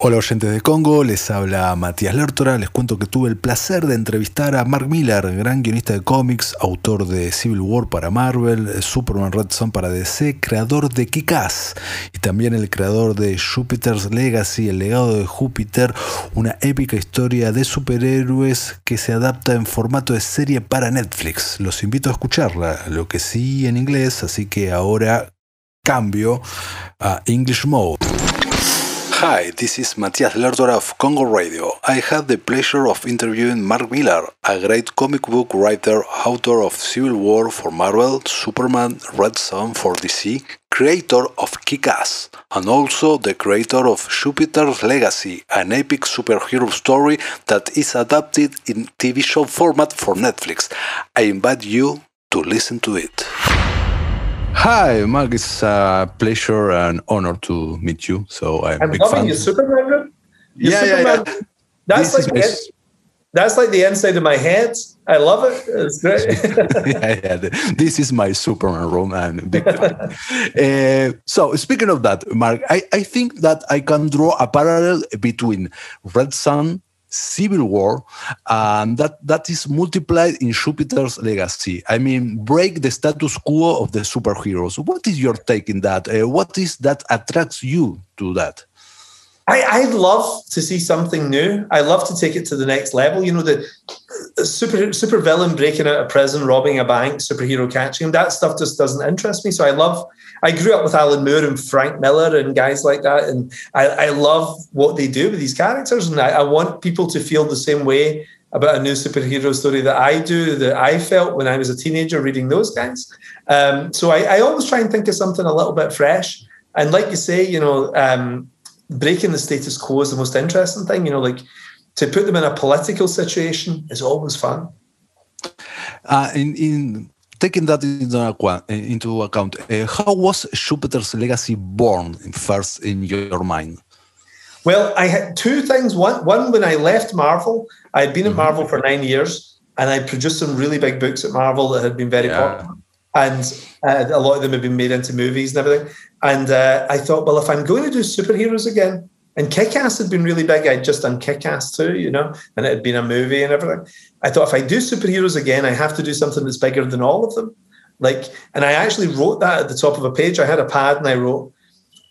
Hola oyentes de Congo, les habla Matías Lertora, les cuento que tuve el placer de entrevistar a Mark Miller, gran guionista de cómics, autor de Civil War para Marvel, Superman Red Son para DC, creador de Kick-Ass y también el creador de Jupiter's Legacy, el legado de Júpiter, una épica historia de superhéroes que se adapta en formato de serie para Netflix. Los invito a escucharla, lo que sí en inglés, así que ahora cambio a English Mode. Hi, this is Matthias Lertora of Congo Radio. I had the pleasure of interviewing Mark Millar, a great comic book writer, author of Civil War for Marvel, Superman, Red Son for DC, creator of Kick-Ass, and also the creator of Jupiter's Legacy, an epic superhero story that is adapted in TV show format for Netflix. I invite you to listen to it. Hi, Mark. It's a pleasure and honor to meet you. So I'm, I'm big loving fan. your Superman. Your Yeah, yeah, Superman. yeah. That's This like the, that's like the inside of my head. I love it. It's great. yeah, yeah, this is my Superman room and big fan. Uh, so speaking of that, Mark, I, I think that I can draw a parallel between Red Son, Civil War, and that, that is multiplied in Jupiter's legacy. I mean, break the status quo of the superheroes. What is your take in that? Uh, what is that attracts you to that? I, I'd love to see something new. I love to take it to the next level. You know, the, the super super villain breaking out of prison, robbing a bank, superhero catching him. That stuff just doesn't interest me. So I love. I grew up with Alan Moore and Frank Miller and guys like that, and I, I love what they do with these characters. And I, I want people to feel the same way about a new superhero story that I do, that I felt when I was a teenager reading those guys. Um, so I, I always try and think of something a little bit fresh. And like you say, you know, um, breaking the status quo is the most interesting thing. You know, like to put them in a political situation is always fun. Uh, in, in taking that into account, into account uh, how was Jupiter's legacy born first in your mind? Well, I had two things. One, one when I left Marvel, I had been at Marvel for nine years, and I produced some really big books at Marvel that had been very Yeah. popular, and uh, a lot of them have been made into movies and everything. And uh, I thought, well, if I'm going to do superheroes again, and Kick-Ass had been really big, I'd just done Kick-Ass too, you know, and it had been a movie and everything. I thought if I do superheroes again, I have to do something that's bigger than all of them. Like, and I actually wrote that at the top of a page. I had a pad and I wrote,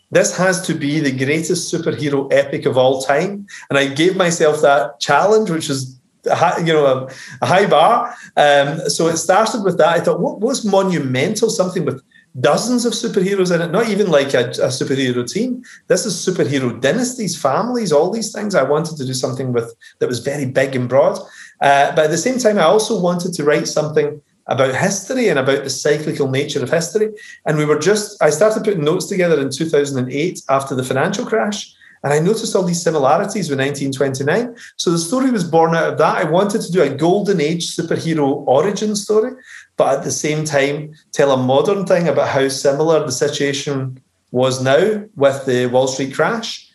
this has to be the greatest superhero epic of all time. And I gave myself that challenge, which is high, you know a, high bar. Um, so it started with that. I thought, what was monumental? Something with dozens of superheroes in it, not even like a, a superhero team. This is superhero dynasties, families, all these things. I wanted to do something with that was very big and broad. Uh, but at the same time, I also wanted to write something about history and about the cyclical nature of history. And we were just, I started putting notes together in 2008 after the financial crash. And I noticed all these similarities with 1929. So the story was born out of that. I wanted to do a golden age superhero origin story, but at the same time, tell a modern thing about how similar the situation was now with the Wall Street crash.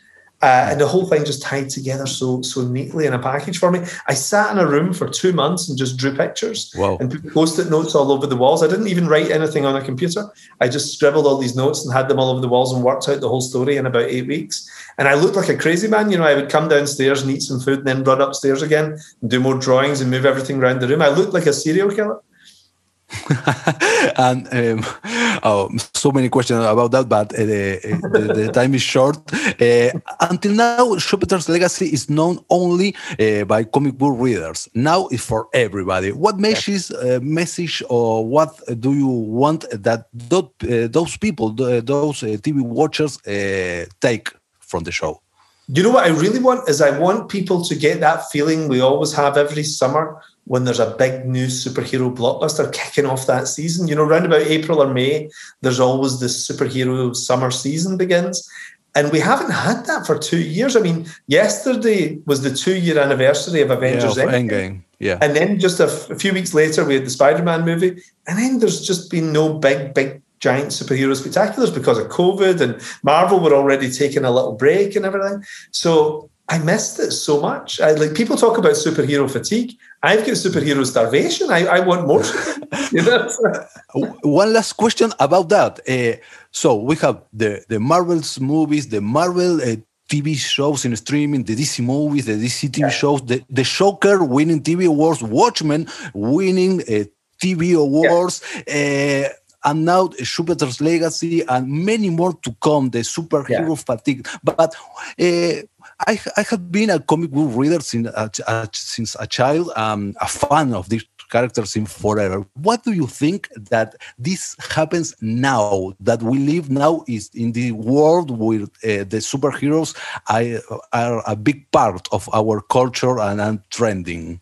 Uh, and the whole thing just tied together so so neatly in a package for me. I sat in a room for two months and just drew pictures Wow. and put post-it notes all over the walls. I didn't even write anything on a computer. I just scribbled all these notes and had them all over the walls and worked out the whole story in about eight weeks. And I looked like a crazy man. You know, I would come downstairs and eat some food and then run upstairs again and do more drawings and move everything around the room. I looked like a serial killer. and um, oh, so many questions about that, but uh, the, the, the time is short. Uh, until now, Jupiter's legacy is known only uh, by comic book readers. Now it's for everybody. What message, uh, message, or what do you want that those, uh, those people, th- those uh, TV watchers, uh, take from the show? You know what I really want is I want people to get that feeling we always have every summer when there's a big new superhero blockbuster kicking off that season. You know, around about April or May, there's always this superhero summer season begins. And we haven't had that for two years. I mean, yesterday was the two year anniversary of Avengers yeah, Endgame. Endgame. Yeah. And then just a, f- a few weeks later, we had the Spider Man movie. And then there's just been no big, big, giant superhero spectaculars because of COVID. And Marvel were already taking a little break and everything. So I missed it so much. I, like people talk about superhero fatigue. I've got superhero starvation. I, I want more. you know? One last question about that. Uh, so we have the the Marvel's movies, the Marvel uh, TV shows in streaming, the DC movies, the DC TV yeah. shows, the, the Joker winning TV awards, Watchmen winning uh, TV awards. Yeah. Uh, and now Jupiter's Legacy and many more to come, the superhero yeah. fatigue. But uh, I, I have been a comic book reader since, uh, since a child, um, a fan of these characters in forever. What do you think that this happens now that we live now is in the world where uh, the superheroes are, are, a big part of our culture and, and trending?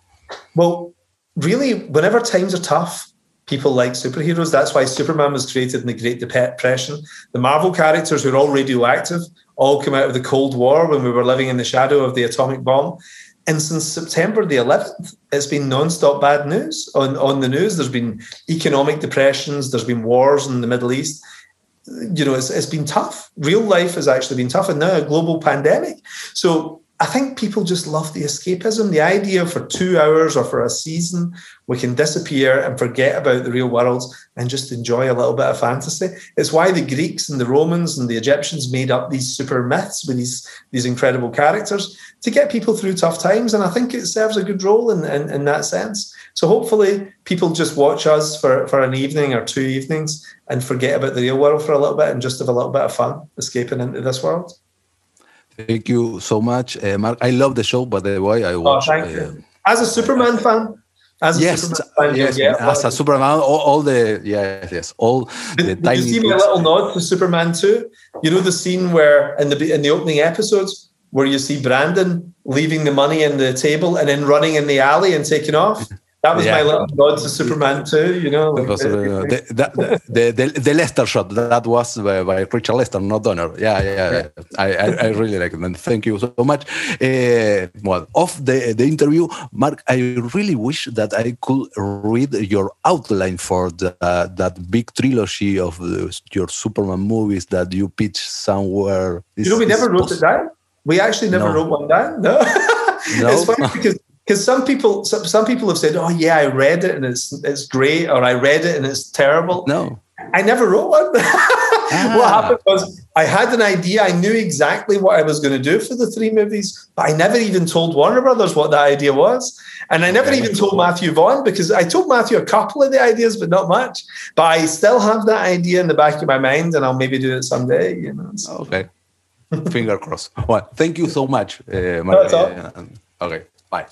Well, really, whenever times are tough, people like superheroes. That's why Superman was created in the Great Depression. The Marvel characters were all radioactive all came out of the Cold War when we were living in the shadow of the atomic bomb. And since September the 11th, it's been non-stop bad news on, on the news. There's been economic depressions. There's been wars in the Middle East. You know, it's, it's been tough. Real life has actually been tough, and now a global pandemic. So I think people just love the escapism, the idea for two hours or for a season, we can disappear and forget about the real world and just enjoy a little bit of fantasy. It's why the Greeks and the Romans and the Egyptians made up these super myths with these, these incredible characters to get people through tough times. And I think it serves a good role in, in, in that sense. So hopefully people just watch us for, for an evening or two evenings and forget about the real world for a little bit and just have a little bit of fun escaping into this world. Thank you so much, uh, Mark. I love the show, by the way. I oh, watch. Oh, thank uh, you. As a Superman fan, as a yes, Superman fan, yes, yeah, as a Superman, all, all, the yes, yes, all did, the did you see my little nod to Superman too? You know the scene where in the in the opening episodes where you see Brandon leaving the money in the table and then running in the alley and taking off. That was yeah. my little nod to Superman too, you know. Like, was, uh, the, the, the, the, the, Lester shot that was by, by Richard Lester, not Donner. Yeah, yeah, yeah. I, I, I, really like it, and thank you so much. Uh, well, off the the interview, Mark, I really wish that I could read your outline for the, uh, that big trilogy of your Superman movies that you pitched somewhere. You know, we never wrote it down. We actually never no. wrote one down. No, no? it's funny because because some people some, some people have said, "Oh yeah, I read it and it's it's great," or "I read it and it's terrible." No, I never wrote one. ah. What happened was I had an idea. I knew exactly what I was going to do for the three movies, but I never even told Warner Brothers what that idea was, and I never okay. even told Matthew Vaughn because I told Matthew a couple of the ideas, but not much. But I still have that idea in the back of my mind, and I'll maybe do it someday. You know. So. Okay. Finger crossed. Well, thank you so much, uh, Maria. okay. Bye.